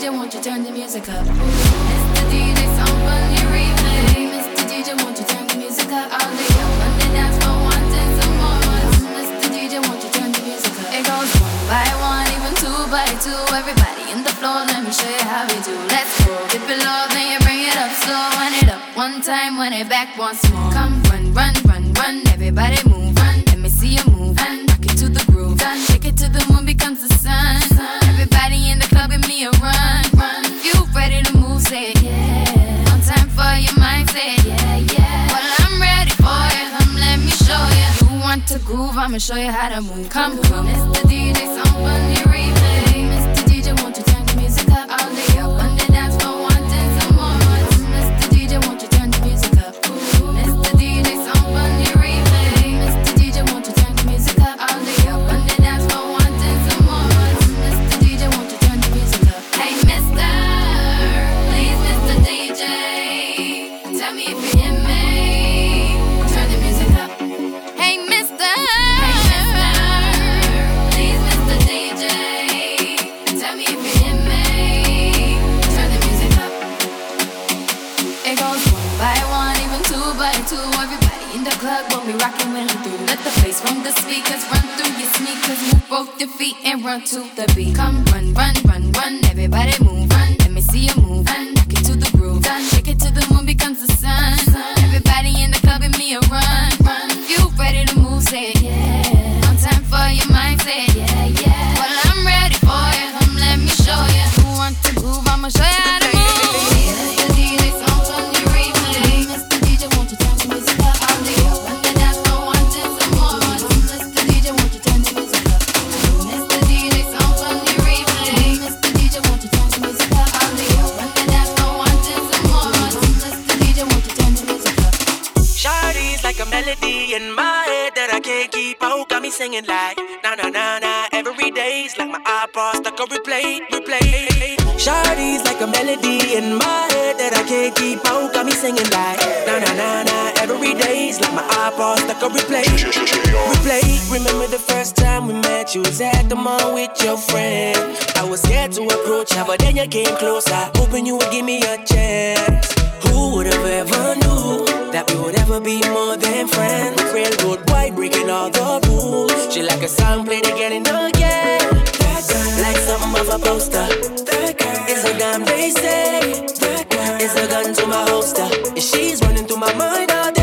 DJ, won't you turn the music up? Mr. DJ, someone you replay. Mr. DJ, won't you turn the music up? All day up on the dance floor, wanting some more. Mr. DJ, won't you turn the music up? It goes one by one, even two by two. Everybody in the floor, let me show you how we do. Let's go. Dip it low, then you bring it up slow. Run it up one time, when it back once more. Come run, run, run, run. Everybody move. run, run. You ready to move, it. One time for your Well, I'm ready, boy. Let me show you. You want to groove? I'ma show you how to move. Come, come. Mr. DJ, somebody replay. club, we'll be rocking when I'm through. Let the bass from the speakers run through your sneakers. Move both your feet and run to the beat. Come run, run, run, run. Everybody move, run. Let me see you move, run. Rock it to the groove, done. Shake it to the moon becomes the sun. Everybody in the club, give me a run, run. You ready to move, say it. Yeah. No time for your mindset. Yeah. singing like na na na na. Every day's like my iPod stuck on replay, replay. Shardy's like a melody in my head that I can't keep out. Got me singing like na na days like my iPod's stuck on replay. Replay. Remember the first time we met? You was at the mall with your friend. I was scared to approach her, but then you came closer, hoping you would give me a chance. Who would have ever knew that we would ever be more than friends? Railroad boy breaking all the rules. She like a song played again and again. Like something of a poster. It's a damn they say. It's a gun to my holster. And she's running through my mind all day.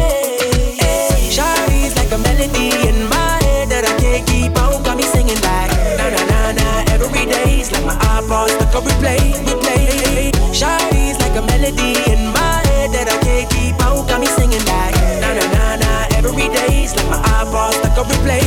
a replay, replay. Shawty's like a melody in my head that I can't keep out. Got me singing like na na na na every day. It's like my eyeballs like a replay.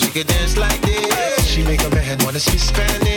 she could dance like this. She make a man wanna speak Spanish.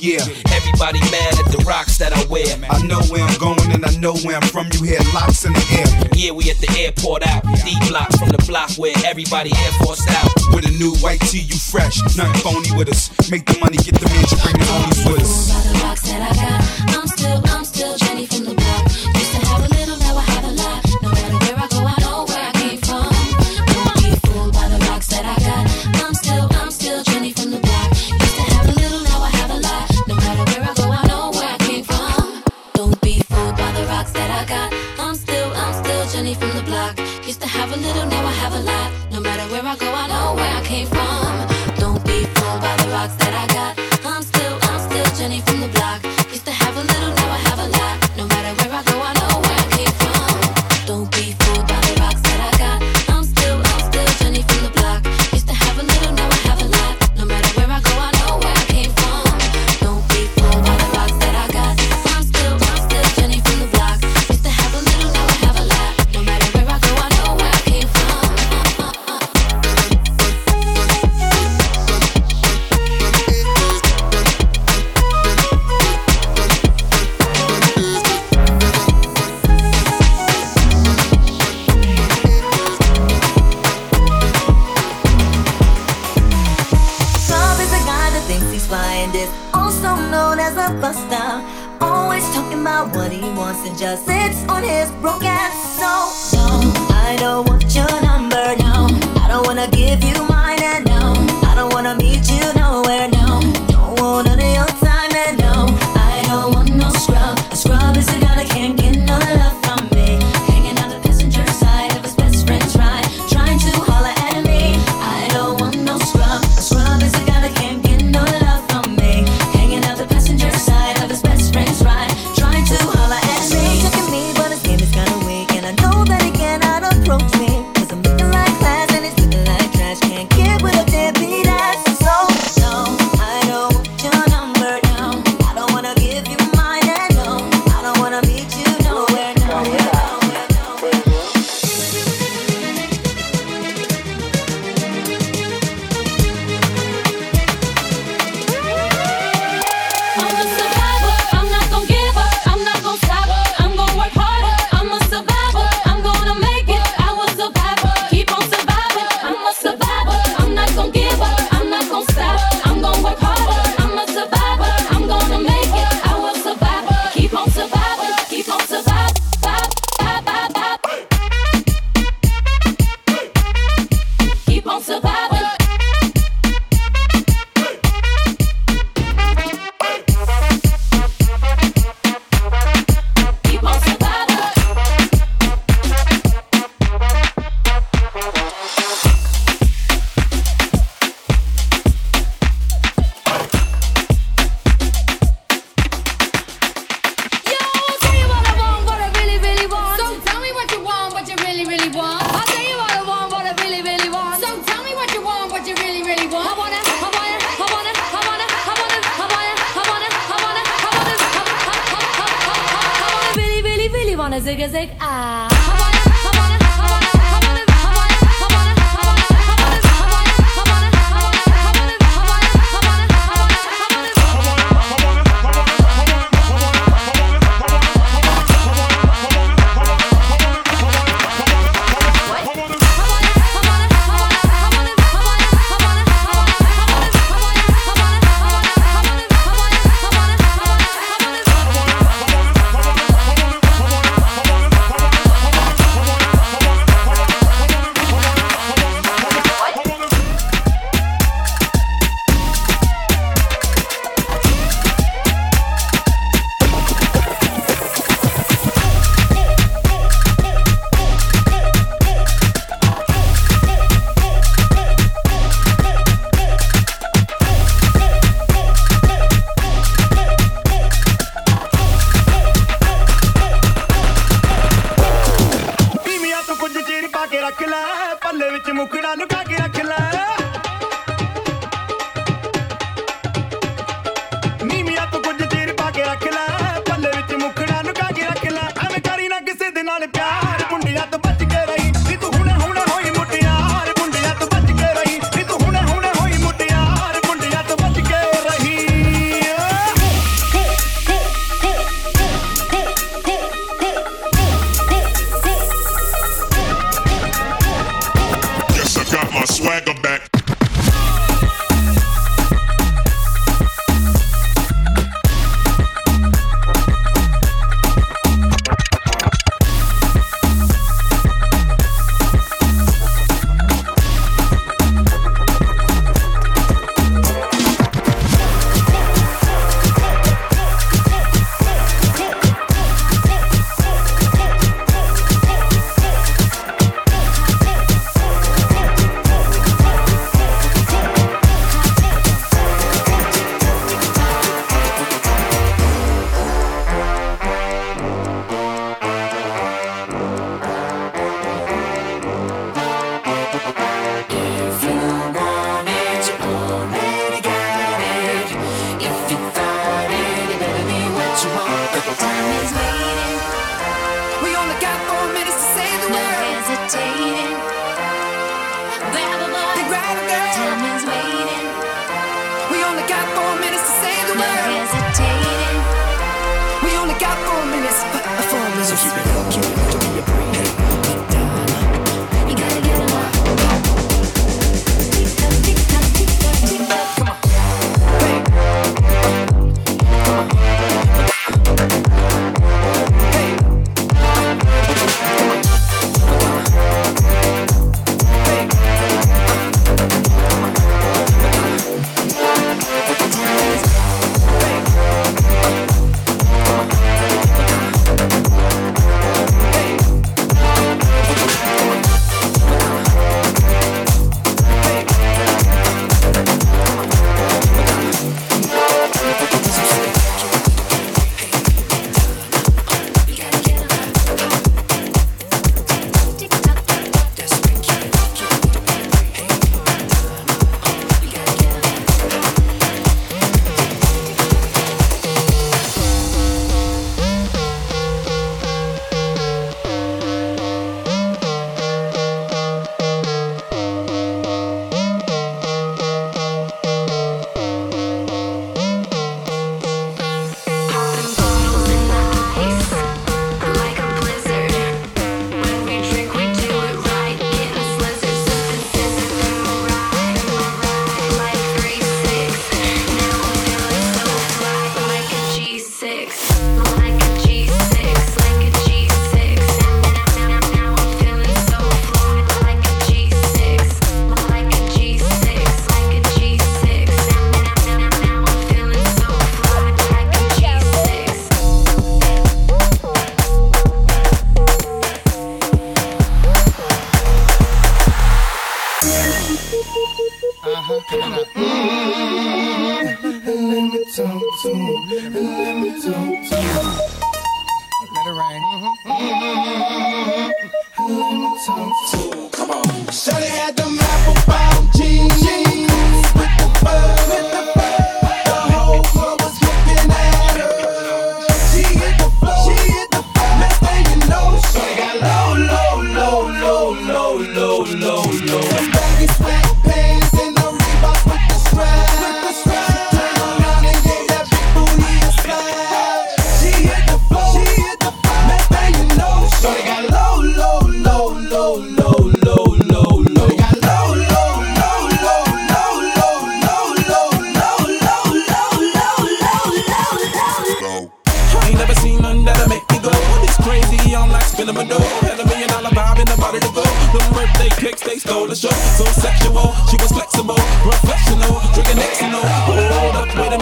Yeah, everybody mad at the rocks that I wear. I know where I'm going and I know where I'm from. You hear locks in the air. Yeah, we at the airport out. D block from the block where everybody air forced out. With a new white tee, you fresh. Nothing phony with us. Make the money, get the mansion, bring the homies with us.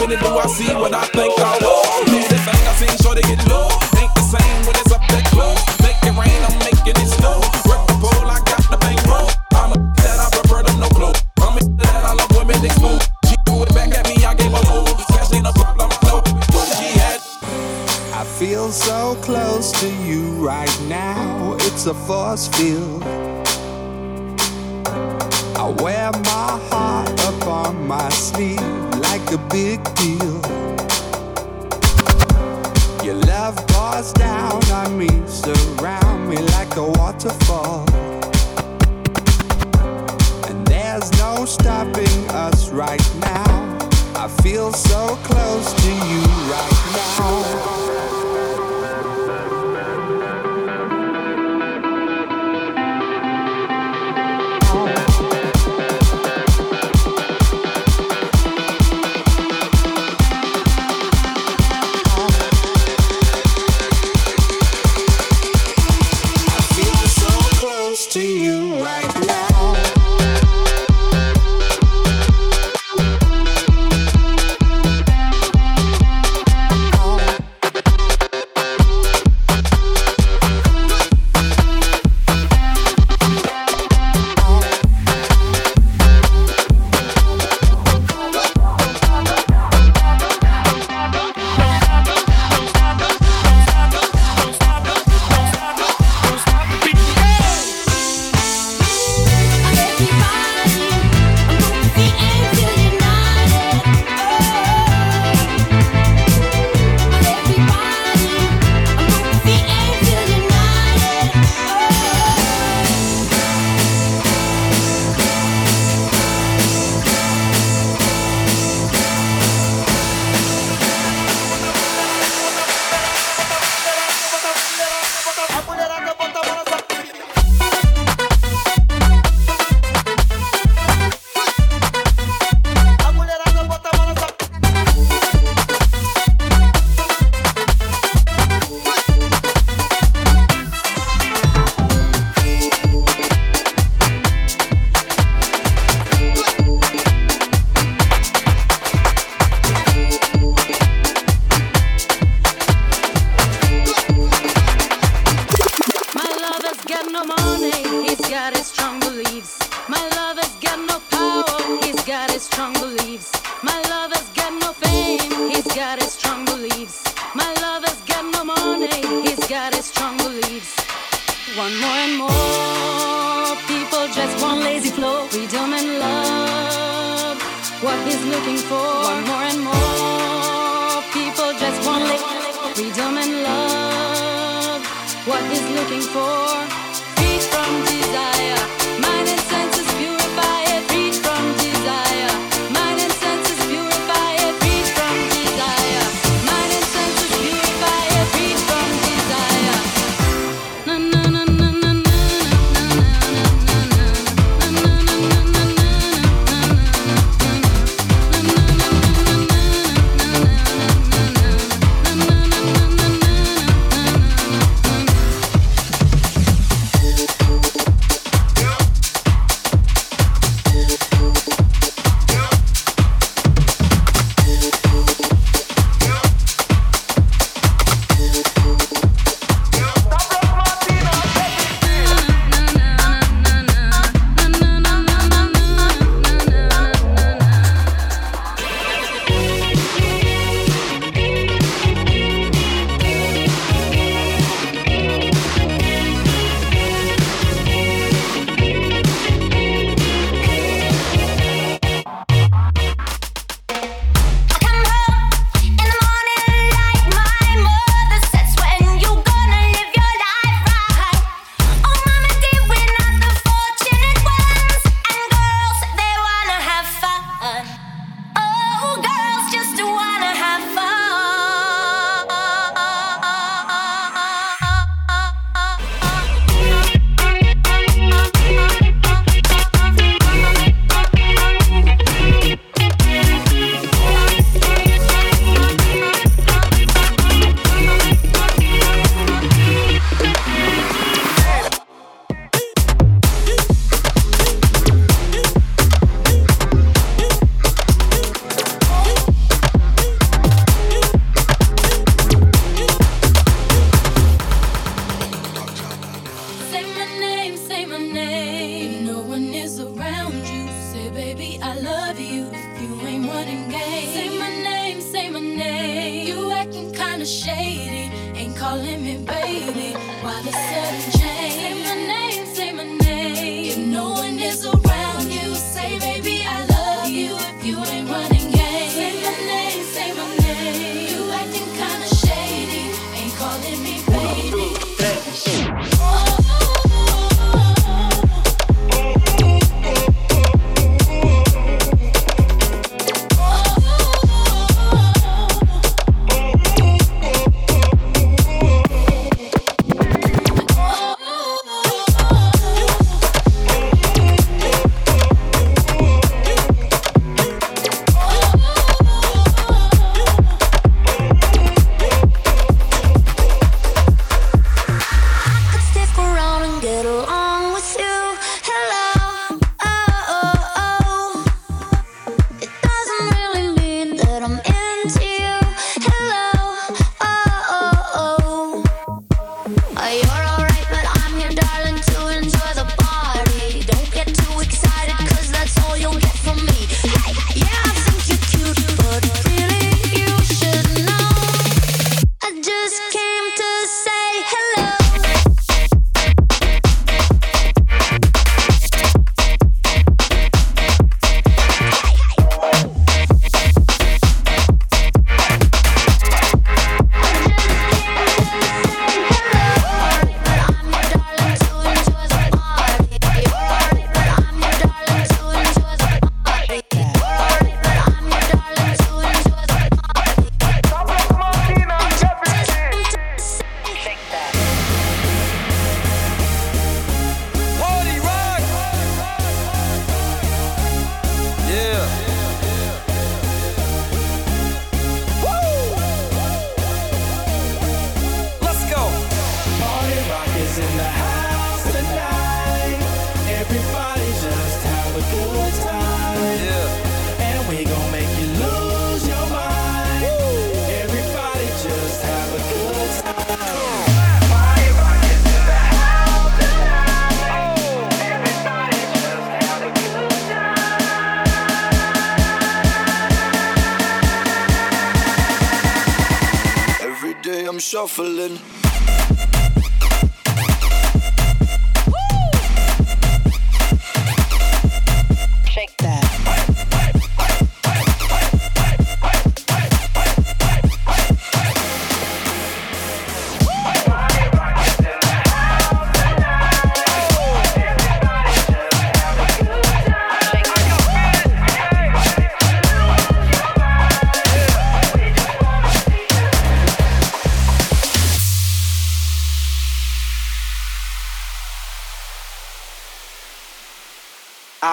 minute do I see what I think I want. Lose it fast, I seen sure they get low. Ain't the same when it's up that close. Make it rain, I'm making it snow. Work the pole, I got the bankroll. I'm a that I prefer them no clothes. I'm a that I love women exposed. She threw it back at me, I gave her more. Cash ain't a problem, no. What she had. I feel so close to you right now. It's a force field shuffling.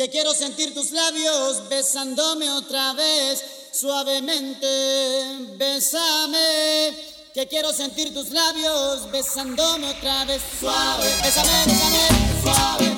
que quiero sentir tus labios besándome otra vez suavemente. Bésame, que quiero sentir tus labios besándome otra vez suave. Bésame, suave.